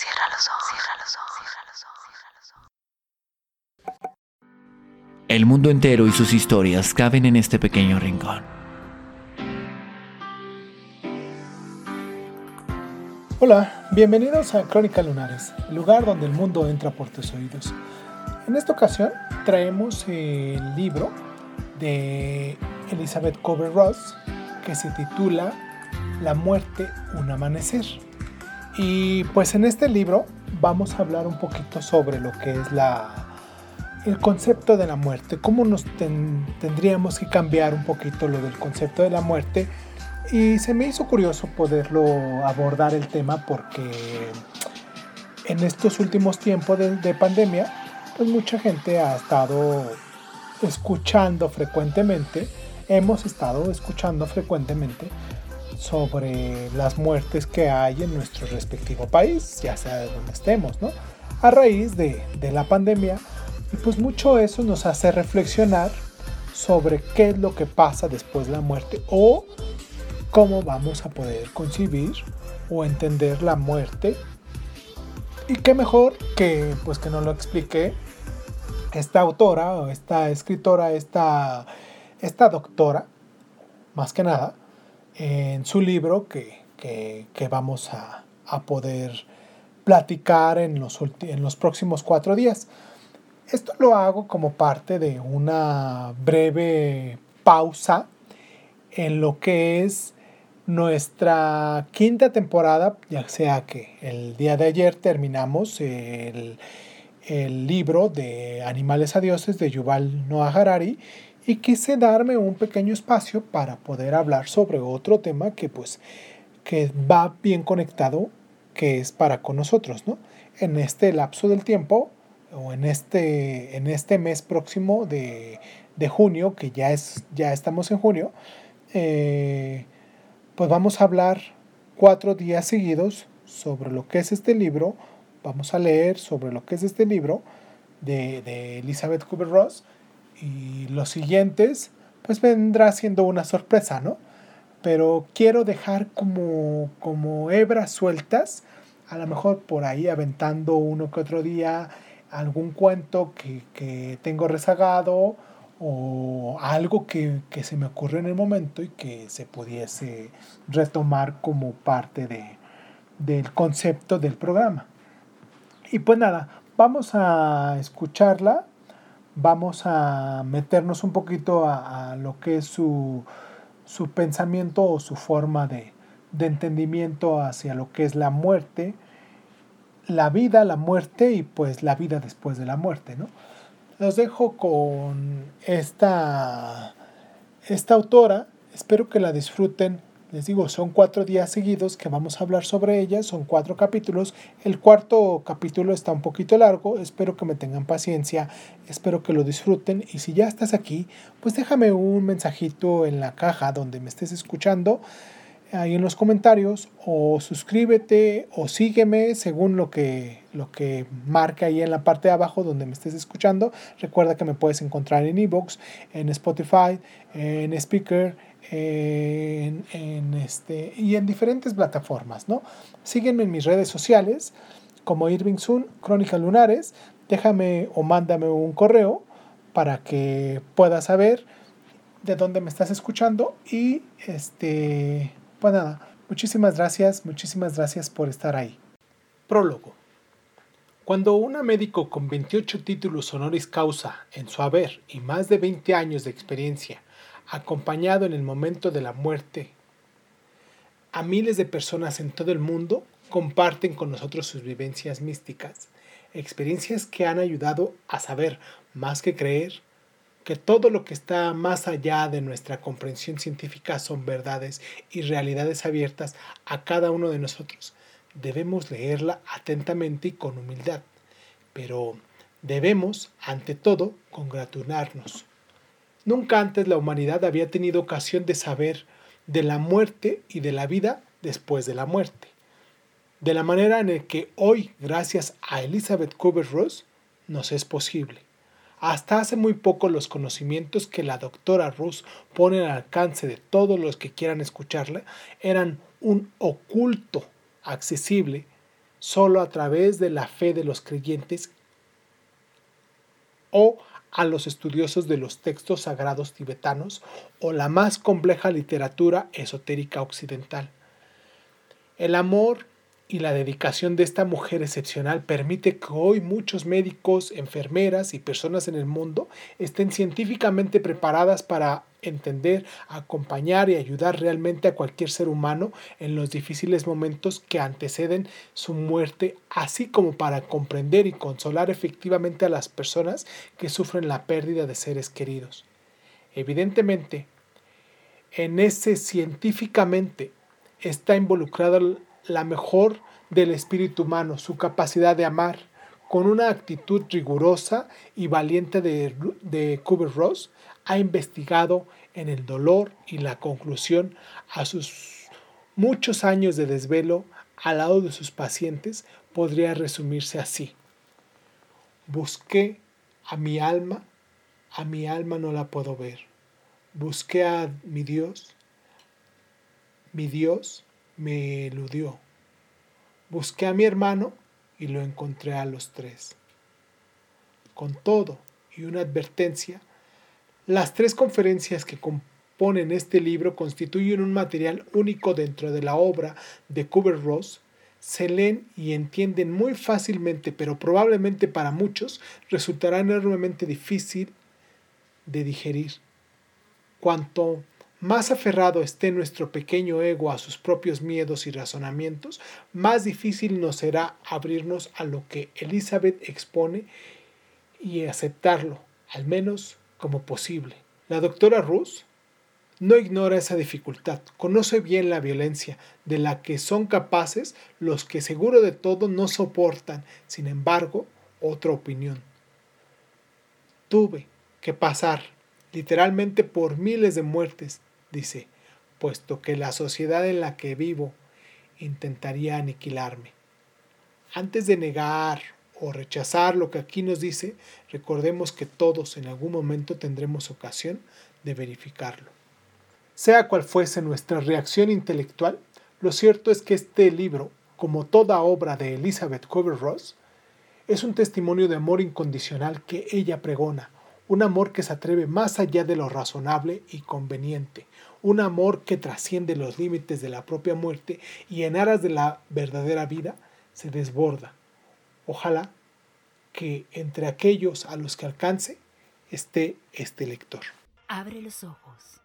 Cierra los ojos, cierra los ojos, cierra los ojos, cierra los ojos. El mundo entero y sus historias caben en este pequeño rincón. Hola, bienvenidos a Crónica Lunares, el lugar donde el mundo entra por tus oídos. En esta ocasión traemos el libro de Elizabeth Cover Ross que se titula La muerte, un amanecer. Y pues en este libro vamos a hablar un poquito sobre lo que es la, el concepto de la muerte, cómo nos tendríamos que cambiar un poquito lo del concepto de la muerte. Y se me hizo curioso poderlo abordar el tema porque en estos últimos tiempos de, de pandemia, pues mucha gente ha estado escuchando frecuentemente, hemos estado escuchando frecuentemente sobre las muertes que hay en nuestro respectivo país, ya sea de donde estemos, ¿no? A raíz de, de la pandemia, y pues mucho eso nos hace reflexionar sobre qué es lo que pasa después de la muerte o cómo vamos a poder concebir o entender la muerte. Y qué mejor que pues que nos lo explique esta autora o esta escritora, esta, esta doctora, más que nada, en su libro que, vamos a, poder platicar en los, en los próximos cuatro días. Esto lo hago como parte de una breve pausa en lo que es nuestra quinta temporada, ya sea que el día de ayer terminamos el, el libro de Animales a Dioses de Yuval Noah Harari y quise darme un pequeño espacio para poder hablar sobre otro tema que pues que va bien conectado que es para con nosotros, ¿no? En este lapso del tiempo o en este, en este mes próximo de, junio, que ya, es, ya estamos en junio, eh, pues vamos a hablar cuatro días seguidos sobre lo que es este libro, vamos a leer sobre lo que es este libro de, de Elizabeth Kubler-Ross y los siguientes, pues vendrá siendo una sorpresa, ¿no? Pero quiero dejar como, como hebras sueltas, a lo mejor por ahí aventando uno que otro día algún cuento que, tengo rezagado o algo que, se me ocurrió en el momento y que se pudiese retomar como parte de, del concepto del programa. Y pues nada, vamos a escucharla vamos a meternos un poquito a, lo que es su, pensamiento o su forma de, entendimiento hacia lo que es la muerte, la vida, la muerte y pues la vida después de la muerte, ¿no? Los dejo con esta, esta autora, espero que la disfruten les digo, son cuatro días seguidos que vamos a hablar sobre ella, son cuatro capítulos. El cuarto capítulo está un poquito largo, espero que me tengan paciencia, espero que lo disfruten y si ya estás aquí, pues déjame un mensajito en la caja donde me estés escuchando, ahí en los comentarios, o suscríbete o sígueme según lo que, lo que marca ahí en la parte de abajo donde me estés escuchando. Recuerda que me puedes encontrar en Evox, en Spotify, en Speaker, en, este, y en diferentes plataformas, ¿no? Sígueme en mis redes sociales como Irving Sun, Crónica Lunares. Déjame o mándame un correo para que puedas saber de dónde me estás escuchando y este, pues nada, muchísimas gracias, muchísimas gracias por estar ahí. Prólogo. Cuando una médico con 28 títulos honoris causa en su haber y más de 20 años de experiencia acompañado en el momento de la muerte a miles de personas en todo el mundo, comparten con nosotros sus vivencias místicas, experiencias que han ayudado a saber, más que creer, que todo lo que está más allá de nuestra comprensión científica son verdades y realidades abiertas a cada uno de nosotros. Debemos leerla atentamente y con humildad, pero debemos, ante todo, congratularnos Nunca antes la humanidad había tenido ocasión de saber de la muerte y de la vida después de la muerte. De la manera en que hoy, gracias a Elizabeth Kubler-Ross, nos es posible. Hasta hace muy poco los conocimientos que la doctora Ross pone al alcance de todos los que quieran escucharla eran un oculto accesible solo a través de la fe de los creyentes o a los estudiosos de los textos sagrados tibetanos o la más compleja literatura esotérica occidental. El amor y la dedicación de esta mujer excepcional permite que hoy muchos médicos, enfermeras y personas en el mundo estén científicamente preparadas para entender, acompañar y ayudar realmente a cualquier ser humano en los difíciles momentos que anteceden su muerte, así como para comprender y consolar efectivamente a las personas que sufren la pérdida de seres queridos. Evidentemente, en ese científicamente está involucrada la mejor del espíritu humano, su capacidad de amar, con una actitud rigurosa y valiente de, de Kubler-Ross, ha investigado en el dolor y la conclusión a sus muchos años de desvelo al lado de sus pacientes podría resumirse así. Busqué a mi alma, a mi alma no la puedo ver. Busqué a mi Dios, mi Dios me eludió. Busqué a mi hermano y lo encontré a los tres. Con todo y una advertencia, las tres conferencias que componen este libro constituyen un material único dentro de la obra de Kubler-Ross. Se leen y entienden muy fácilmente, pero probablemente para muchos resultará enormemente difícil de digerir. Cuanto más aferrado esté nuestro pequeño ego a sus propios miedos y razonamientos, más difícil nos será abrirnos a lo que Elizabeth expone y aceptarlo, al menos como posible. La doctora Ruth no ignora esa dificultad, conoce bien la violencia de la que son capaces los que seguro de todo no soportan, sin embargo, otra opinión. Tuve que pasar literalmente por miles de muertes dice, puesto que la sociedad en la que vivo intentaría aniquilarme. Antes de negar o rechazar lo que aquí nos dice, recordemos que todos en algún momento tendremos ocasión de verificarlo. Sea cual fuese nuestra reacción intelectual, lo cierto es que este libro, como toda obra de Elizabeth Kubler-Ross, es un testimonio de amor incondicional que ella pregona, un amor que se atreve más allá de lo razonable y conveniente, un amor que trasciende los límites de la propia muerte y en aras de la verdadera vida se desborda. Ojalá que entre aquellos a los que alcance esté este lector. Abre los ojos.